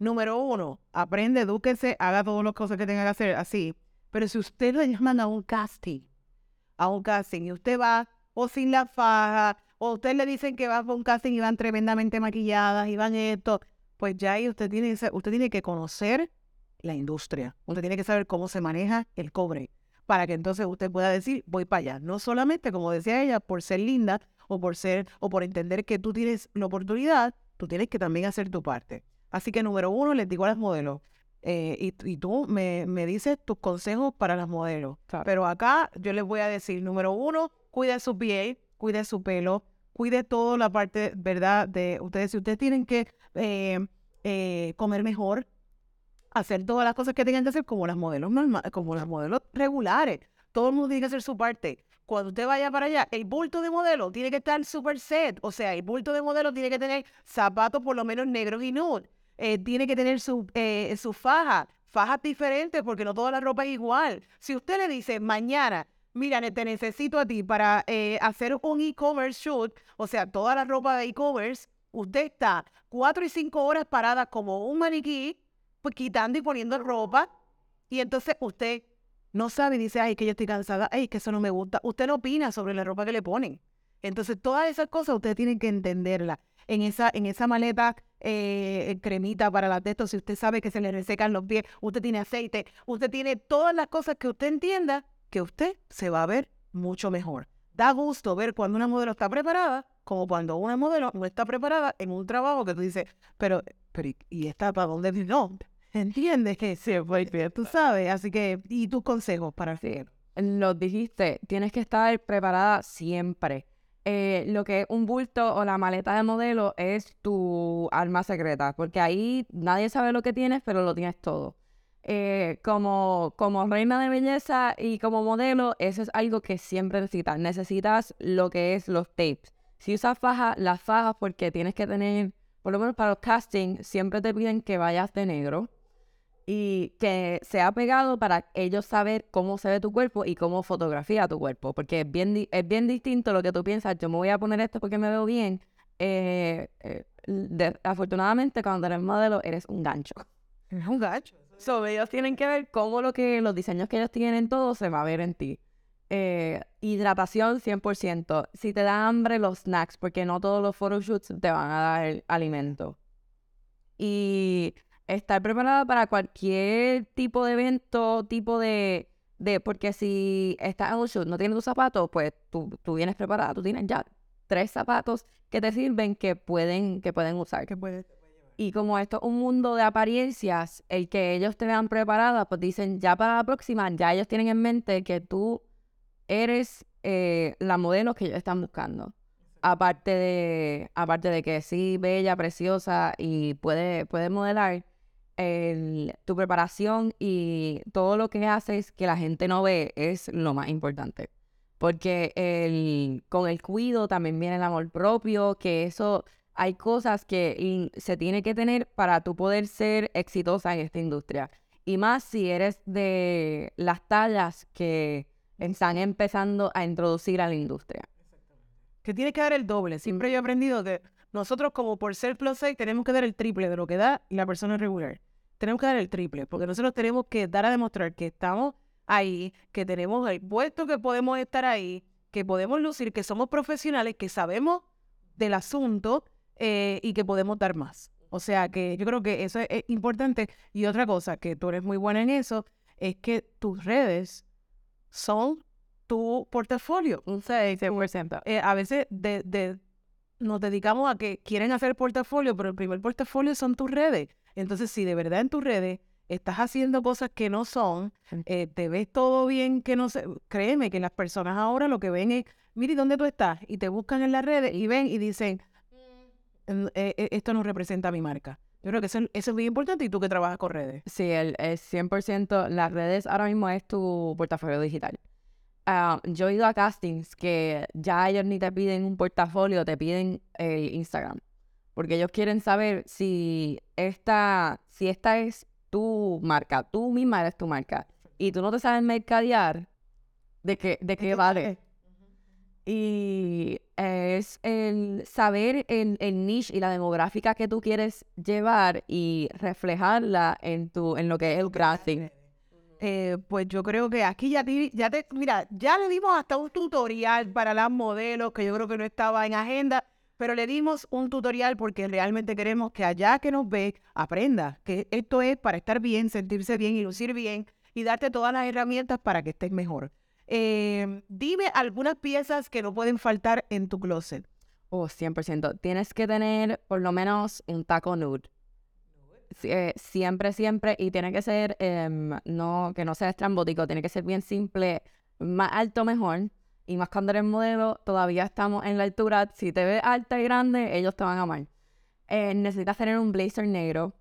número uno, aprende, edúquese, haga todas las cosas que tenga que hacer así pero si usted lo llaman a un casting, a un casting, y usted va o sin la faja, o usted le dicen que va a un casting y van tremendamente maquilladas y van esto, pues ya ahí usted tiene, usted tiene que conocer la industria. Usted tiene que saber cómo se maneja el cobre para que entonces usted pueda decir, voy para allá. No solamente, como decía ella, por ser linda o por ser o por entender que tú tienes la oportunidad, tú tienes que también hacer tu parte. Así que número uno, les digo a las modelos, eh, y, tú me, dices tus consejos para las modelos. Pero acá yo les voy a decir, número uno, cuide su piel, cuide su pelo, cuide toda la parte, ¿verdad? De ustedes, si ustedes tienen que eh, eh, comer mejor, hacer todas las cosas que tengan que hacer como las modelos normales, como las modelos regulares. Todo el mundo tiene que hacer su parte. Cuando usted vaya para allá, el bulto de modelo tiene que estar super set. O sea, el bulto de modelo tiene que tener zapatos por lo menos negros y nude eh, tiene que tener su, eh, su faja, fajas diferentes porque no toda la ropa es igual. Si usted le dice mañana, mira, te necesito a ti para eh, hacer un e-commerce shoot, o sea, toda la ropa de e-commerce, usted está cuatro y cinco horas parada como un maniquí, pues quitando y poniendo ropa, y entonces usted no sabe y dice, ay, que yo estoy cansada, ay, que eso no me gusta. Usted no opina sobre la ropa que le ponen. Entonces, todas esas cosas ustedes tienen que entenderlas. En esa, en esa maleta eh, cremita para la textos, si usted sabe que se le resecan los pies, usted tiene aceite, usted tiene todas las cosas que usted entienda que usted se va a ver mucho mejor. Da gusto ver cuando una modelo está preparada, como cuando una modelo no está preparada en un trabajo que tú dices, pero, pero ¿y esta para dónde no? ¿Entiendes? Que se fue tú sabes. Así que, ¿y tus consejos para hacer? Lo dijiste, tienes que estar preparada siempre. Eh, lo que es un bulto o la maleta de modelo es tu alma secreta, porque ahí nadie sabe lo que tienes, pero lo tienes todo. Eh, como, como reina de belleza y como modelo, eso es algo que siempre necesitas. Necesitas lo que es los tapes. Si usas fajas, las fajas, porque tienes que tener, por lo menos para los castings, siempre te piden que vayas de negro y que sea pegado para ellos saber cómo se ve tu cuerpo y cómo fotografía tu cuerpo, porque es bien, es bien distinto lo que tú piensas, yo me voy a poner esto porque me veo bien. Eh, eh, afortunadamente, cuando eres modelo, eres un gancho. Es un gancho. So, ellos tienen que ver cómo lo que, los diseños que ellos tienen, todo se va a ver en ti. Eh, hidratación 100%. Si te da hambre, los snacks, porque no todos los photoshoots te van a dar alimento. Y estar preparada para cualquier tipo de evento, tipo de, de porque si estás en un shoot, no tienes tus zapatos, pues tú, tú vienes preparada, tú tienes ya tres zapatos que te sirven que pueden, que pueden usar. Que y como esto es un mundo de apariencias, el que ellos te vean preparada, pues dicen ya para la próxima, ya ellos tienen en mente que tú eres eh, la modelo que ellos están buscando. Aparte de, aparte de que sí, bella, preciosa y puede, puede modelar, tu preparación y todo lo que haces que la gente no ve es lo más importante. Porque el, con el cuido también viene el amor propio, que eso hay cosas que se tiene que tener para tú poder ser exitosa en esta industria. Y más si eres de las tallas que están empezando a introducir a la industria. Que tienes que dar el doble. Siempre yo he aprendido que nosotros como por ser plus size tenemos que dar el triple de lo que da la persona regular tenemos que dar el triple, porque nosotros tenemos que dar a demostrar que estamos ahí, que tenemos el puesto que podemos estar ahí, que podemos lucir, que somos profesionales, que sabemos del asunto eh, y que podemos dar más. O sea que yo creo que eso es, importante. Y otra cosa, que tú eres muy buena en eso, es que tus redes son tu portafolio. Un 6%. Eh, a veces de, nos dedicamos a que quieren hacer portafolio, pero el primer portafolio son tus redes. Entonces, si de verdad en tus redes estás haciendo cosas que no son, eh, te ves todo bien que no sé, créeme que las personas ahora lo que ven es, mire, ¿dónde tú estás? Y te buscan en las redes y ven y dicen, mm, eh, eh, esto no representa mi marca. Yo creo que eso, es muy importante y tú que trabajas con redes. Sí, el, el 100%, las redes ahora mismo es tu portafolio digital. Ah, yo he ido a castings que ya ellos ni te piden un portafolio, te piden el Instagram porque ellos quieren saber si esta, si esta es tu marca, tú misma eres tu marca, y tú no te sabes mercadear, ¿de qué, de qué vale? Y es el saber el, el, niche y la demográfica que tú quieres llevar y reflejarla en tu en lo que es el crafting. Eh, pues yo creo que aquí ya te, ya te, mira, ya le dimos hasta un tutorial para las modelos que yo creo que no estaba en agenda pero le dimos un tutorial porque realmente queremos que allá que nos ve aprenda que esto es para estar bien, sentirse bien y lucir bien y darte todas las herramientas para que estés mejor. Eh, dime algunas piezas que no pueden faltar en tu closet. Oh, 100%. Tienes que tener por lo menos un taco nude. Eh, siempre, siempre. Y tiene que ser, em, no, que no sea estrambótico, tiene que ser bien simple. Más alto mejor y más cuando eres modelo, todavía estamos en la altura. Si te ves alta y grande, ellos te van a amar. Eh, necesitas tener un blazer negro,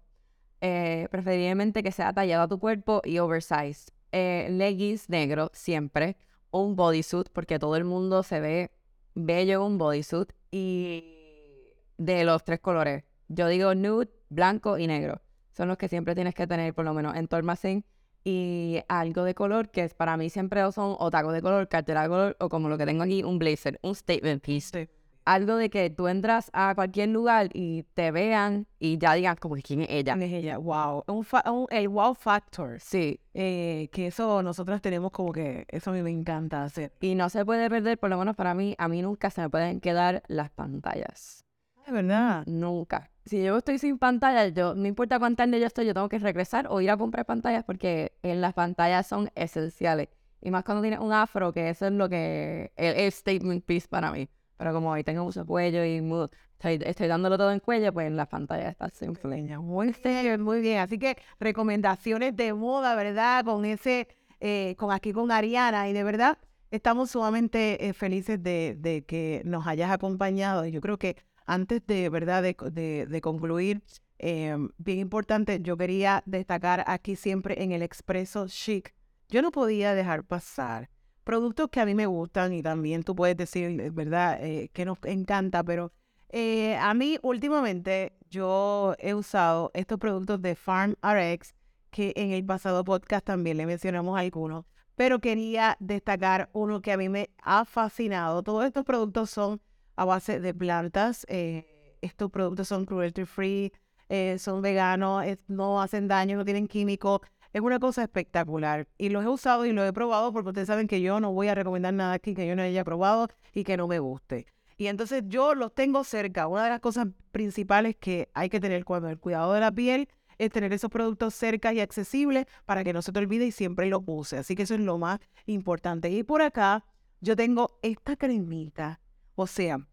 eh, preferiblemente que sea tallado a tu cuerpo y oversized. Eh, leggings negro, siempre. Un bodysuit, porque todo el mundo se ve bello en un bodysuit. Y de los tres colores. Yo digo nude, blanco y negro. Son los que siempre tienes que tener, por lo menos en tu almacén y algo de color que para mí siempre son o tacos de color, cartera de color o como lo que tengo aquí, un blazer, un statement piece. algo de que tú entras a cualquier lugar y te vean y ya digan como que quién es ella. ¿Quién es ella? Wow. Un el wow factor. Sí, eh, que eso nosotros tenemos como que, eso a mí me encanta hacer. y no se puede perder, por lo menos para mí, a mí nunca se me pueden quedar las pantallas. Es verdad. Nunca. Si yo estoy sin pantalla, yo no importa cuánta tarde yo estoy, yo tengo que regresar o ir a comprar pantallas porque en las pantallas son esenciales. Y más cuando tienes un afro, que eso es lo que el, el statement piece para mí. Pero como ahí tengo mucho cuello y mu- estoy, estoy dándolo todo en cuello, pues en las pantallas está simple. Muy bien, muy bien. Así que recomendaciones de moda, ¿verdad? Con ese, eh, con aquí con Ariana. Y de verdad, estamos sumamente eh, felices de, de que nos hayas acompañado. Y yo creo que antes de, ¿verdad? De, de- concluir, eh, bien importante, yo quería destacar aquí siempre en el Expreso Chic. Yo no podía dejar pasar productos que a mí me gustan y también tú puedes decir, ¿verdad? Eh, que nos encanta, pero eh, a mí últimamente yo he usado estos productos de Farm RX, que en el pasado podcast también le mencionamos algunos, pero quería destacar uno que a mí me ha fascinado. Todos estos productos son a base de plantas, eh, estos productos son cruelty free, eh, son veganos, no hacen daño, no tienen químicos. Es una cosa espectacular y los he usado y los he probado porque ustedes saben que yo no voy a recomendar nada aquí que yo no haya probado y que no me guste. Y entonces yo los tengo cerca. Una de las cosas principales que hay que tener cuando el cuidado de la piel es tener esos productos cerca y accesibles para que no se te olvide y siempre los use. Así que eso es lo más importante. Y por acá yo tengo esta cremita. O sea,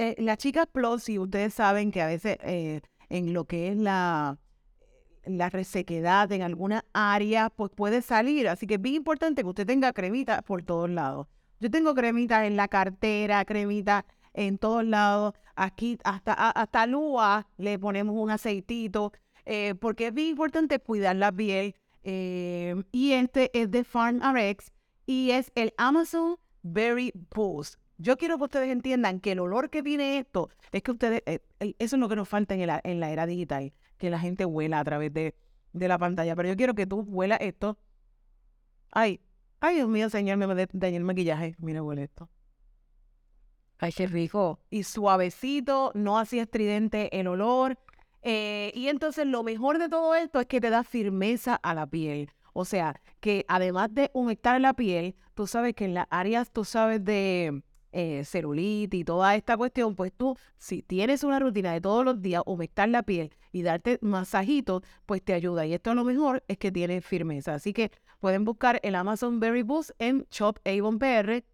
eh, la chica Plus, y ustedes saben que a veces eh, en lo que es la, la resequedad en alguna área, pues puede salir. Así que es bien importante que usted tenga cremita por todos lados. Yo tengo cremita en la cartera, cremita en todos lados. Aquí hasta, hasta Lua le ponemos un aceitito, eh, porque es bien importante cuidar la piel. y este es de Farm RX y es el Amazon Berry Boost. Yo quiero que ustedes entiendan que el olor que tiene esto es que ustedes, eh, eh, eso es lo que nos falta en, el- en la era digital, que la gente huela a través de, de la pantalla. Pero yo quiero que tú huelas esto. Ay, ay, Dios mío, señor, me dañé el maquillaje. Mira, huele esto. Ay, qué rico. Y suavecito, no así estridente el olor. eh, y entonces lo mejor de todo esto es que te da firmeza a la piel. O sea, que además de humectar la piel, tú sabes que en las áreas, tú sabes de eh, celulitis y toda esta cuestión, pues tú, si tienes una rutina de todos los días, humectar la piel y darte masajitos, pues te ayuda. Y esto a lo mejor es que tiene firmeza. Así que pueden buscar el Amazon Berry Boost en Shop Avon PR,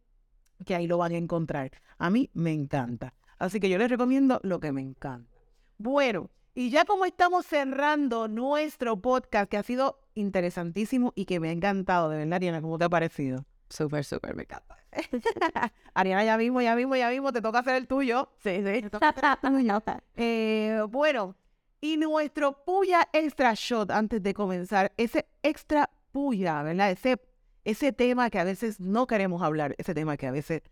que ahí lo van a encontrar. A mí me encanta. Así que yo les recomiendo lo que me encanta. Bueno, y ya como estamos cerrando nuestro podcast, que ha sido interesantísimo y que me ha encantado, de verdad, Ariana, ¿cómo te ha parecido? Súper, súper, me encanta. Ariana, ya mismo, ya mismo, ya mismo, te toca hacer el tuyo. Sí, sí. Te toca hacer. Eh, bueno, y nuestro puya extra shot antes de comenzar, ese extra puya, ¿verdad? Ese, ese tema que a veces no queremos hablar, ese tema que a veces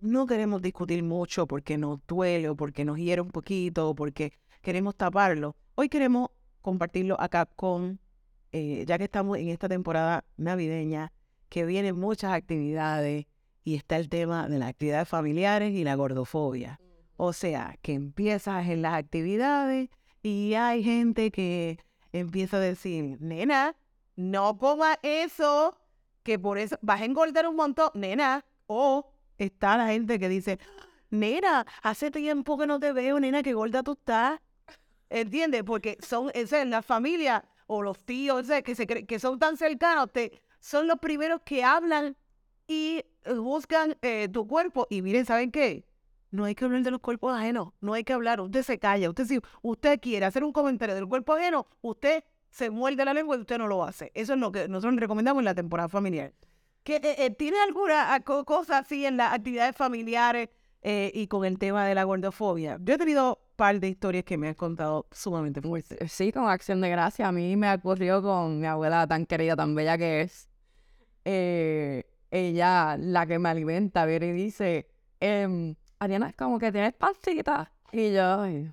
no queremos discutir mucho porque nos duele o porque nos hiere un poquito o porque queremos taparlo. Hoy queremos compartirlo acá con, eh, ya que estamos en esta temporada navideña, que vienen muchas actividades y está el tema de las actividades familiares y la gordofobia. O sea, que empiezas en las actividades y hay gente que empieza a decir, nena, no coma eso, que por eso vas a engordar un montón, nena. O está la gente que dice, nena, hace tiempo que no te veo, nena, que gorda tú estás. ¿Entiendes? Porque son, es la familia o los tíos que, se que son tan cercanos, te, son los primeros que hablan y eh, juzgan eh, tu cuerpo. Y miren, ¿saben qué? No hay que hablar de los cuerpos ajenos, no hay que hablar, usted se calla, usted si usted quiere hacer un comentario del cuerpo ajeno, usted se muerde la lengua y usted no lo hace. Eso es lo que nosotros recomendamos en la temporada familiar. ¿Que, eh, eh, ¿Tiene alguna ah, co- cosa así en las actividades familiares eh, y con el tema de la gordofobia? Yo he tenido un par de historias que me han contado sumamente fuertes. Sí, con acción de gracia. A mí me ocurrió con mi abuela tan querida, tan bella que es. Eh, ella, la que me alimenta, viene y dice, em, Ariana, es como que tienes pancita. Y yo, ay.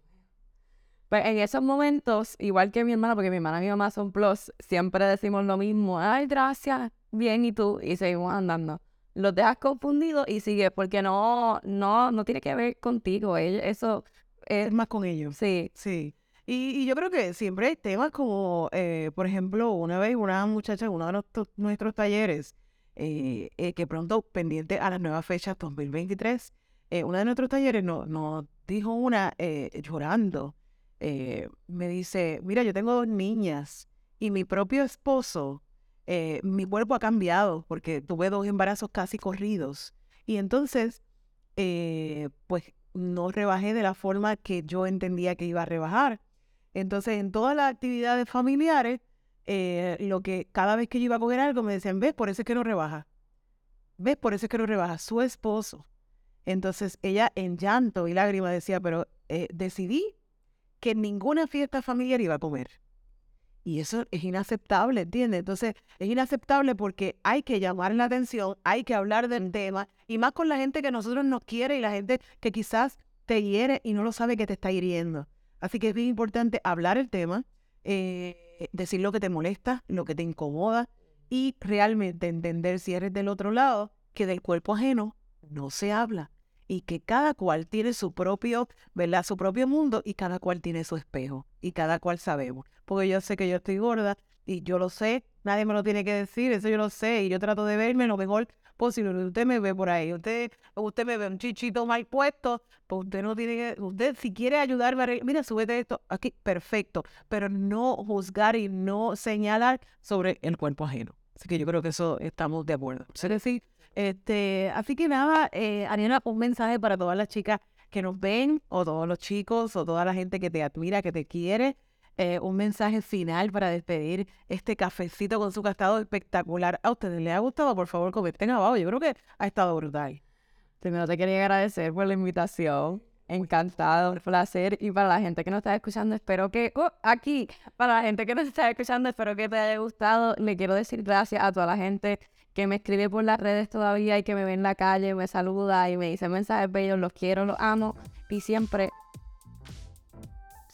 Pues en esos momentos, igual que mi hermana, porque mi hermana y mi mamá son plus, siempre decimos lo mismo. Ay, gracias, bien, ¿y tú? Y seguimos andando. los dejas confundidos y sigues, porque no, no, no tiene que ver contigo. ellos- Eso Es es, más con ellos. sí, Sí. Y, yo creo que siempre hay temas como, eh, por ejemplo, una vez una muchacha en uno de nuestros, nuestros talleres, eh, eh, que pronto pendiente a las nuevas fechas 2023, eh, una de nuestros talleres nos, nos dijo una llorando, me dice, mira, yo tengo dos niñas y mi propio esposo, mi cuerpo ha cambiado porque tuve dos embarazos casi corridos. Y entonces, pues no rebajé de la forma que yo entendía que iba a rebajar. Entonces, en todas las actividades familiares, eh, lo que cada vez que yo iba a coger algo me decían, ves, por eso es que no rebaja. ¿Ves? Por eso es que no rebaja. Su esposo. Entonces, ella en llanto y lágrimas decía, pero eh, decidí que en ninguna fiesta familiar iba a comer. Y eso es inaceptable, ¿entiendes? Entonces, es inaceptable porque hay que llamar la atención, hay que hablar del tema, y más con la gente que nosotros nos quiere y la gente que quizás te hiere y no lo sabe que te está hiriendo. Así que es bien importante hablar el tema, eh, decir lo que te molesta, lo que te incomoda, y realmente entender si eres del otro lado, que del cuerpo ajeno no se habla y que cada cual tiene su propio, ¿verdad? Su propio mundo y cada cual tiene su espejo y cada cual sabemos. Porque yo sé que yo estoy gorda y yo lo sé, nadie me lo tiene que decir, eso yo lo sé y yo trato de verme lo mejor posible. Usted me ve por ahí, usted, usted me ve un chichito mal puesto, pues usted no tiene que, usted si quiere ayudarme mira, súbete esto aquí, perfecto, pero no juzgar y no señalar sobre el cuerpo ajeno. Así que yo creo que eso estamos de acuerdo. ¿Sí sí? Este, así que nada, eh, Ariana, un mensaje para todas las chicas que nos ven, o todos los chicos, o toda la gente que te admira, que te quiere. Eh, un mensaje final para despedir este cafecito con su castado espectacular. ¿A ustedes les ha gustado? Por favor, comenten abajo. Yo creo que ha estado brutal. Primero te quería agradecer por la invitación. Encantado, un placer. Y para la gente que nos está escuchando, espero que. oh, aquí, para la gente que nos está escuchando, espero que te haya gustado. Le quiero decir gracias a toda la gente que me escribe por las redes todavía y que me ve en la calle, me saluda y me dice mensajes bellos. Los quiero, los amo. Y siempre,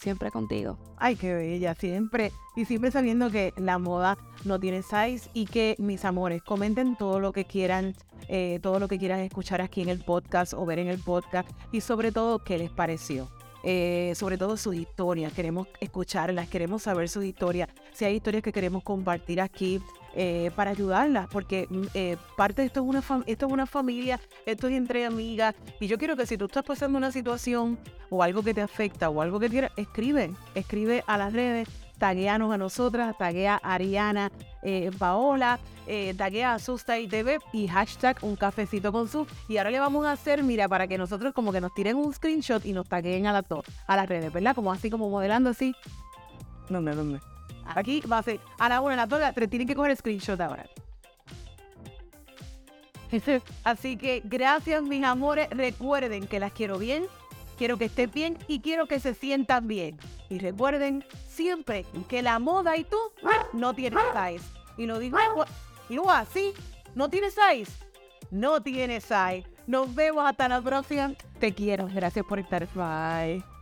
siempre contigo. Ay, qué bella, siempre. Y siempre sabiendo que la moda no tiene size y que, mis amores, comenten todo lo que quieran, eh, todo lo que quieran escuchar aquí en el podcast o ver en el podcast y sobre todo qué les pareció. Eh, sobre todo sus historias, queremos escucharlas, queremos saber sus historias. Si hay historias que queremos compartir aquí eh, para ayudarlas, porque mm, eh, parte de esto es, una esto es una familia, esto es entre amigas. Y yo quiero que si tú estás pasando una situación o algo que te afecta o algo que quieras, escribe, escribe a las redes, tagueanos a nosotras, taguea a Ariana, eh, Paola, eh, taguea a Susta y TV y hashtag un cafecito con su. Y ahora le vamos a hacer, mira, para que nosotros como que nos tiren un screenshot y nos tagueen a dos, a las redes, ¿verdad? Como así, como modelando así. ¿Dónde, dónde? Aquí va a ser a la una, a las dos, a las tres. Tienen que coger screenshot ahora. Así que gracias, mis amores. Recuerden que las quiero bien, quiero que estén bien y quiero que se sientan bien. Y recuerden siempre que la moda y tú no tienes size. Y lo digo, digo así, no tienes size. No tienes size. Nos vemos hasta la próxima. Te quiero. Gracias por estar. Bye.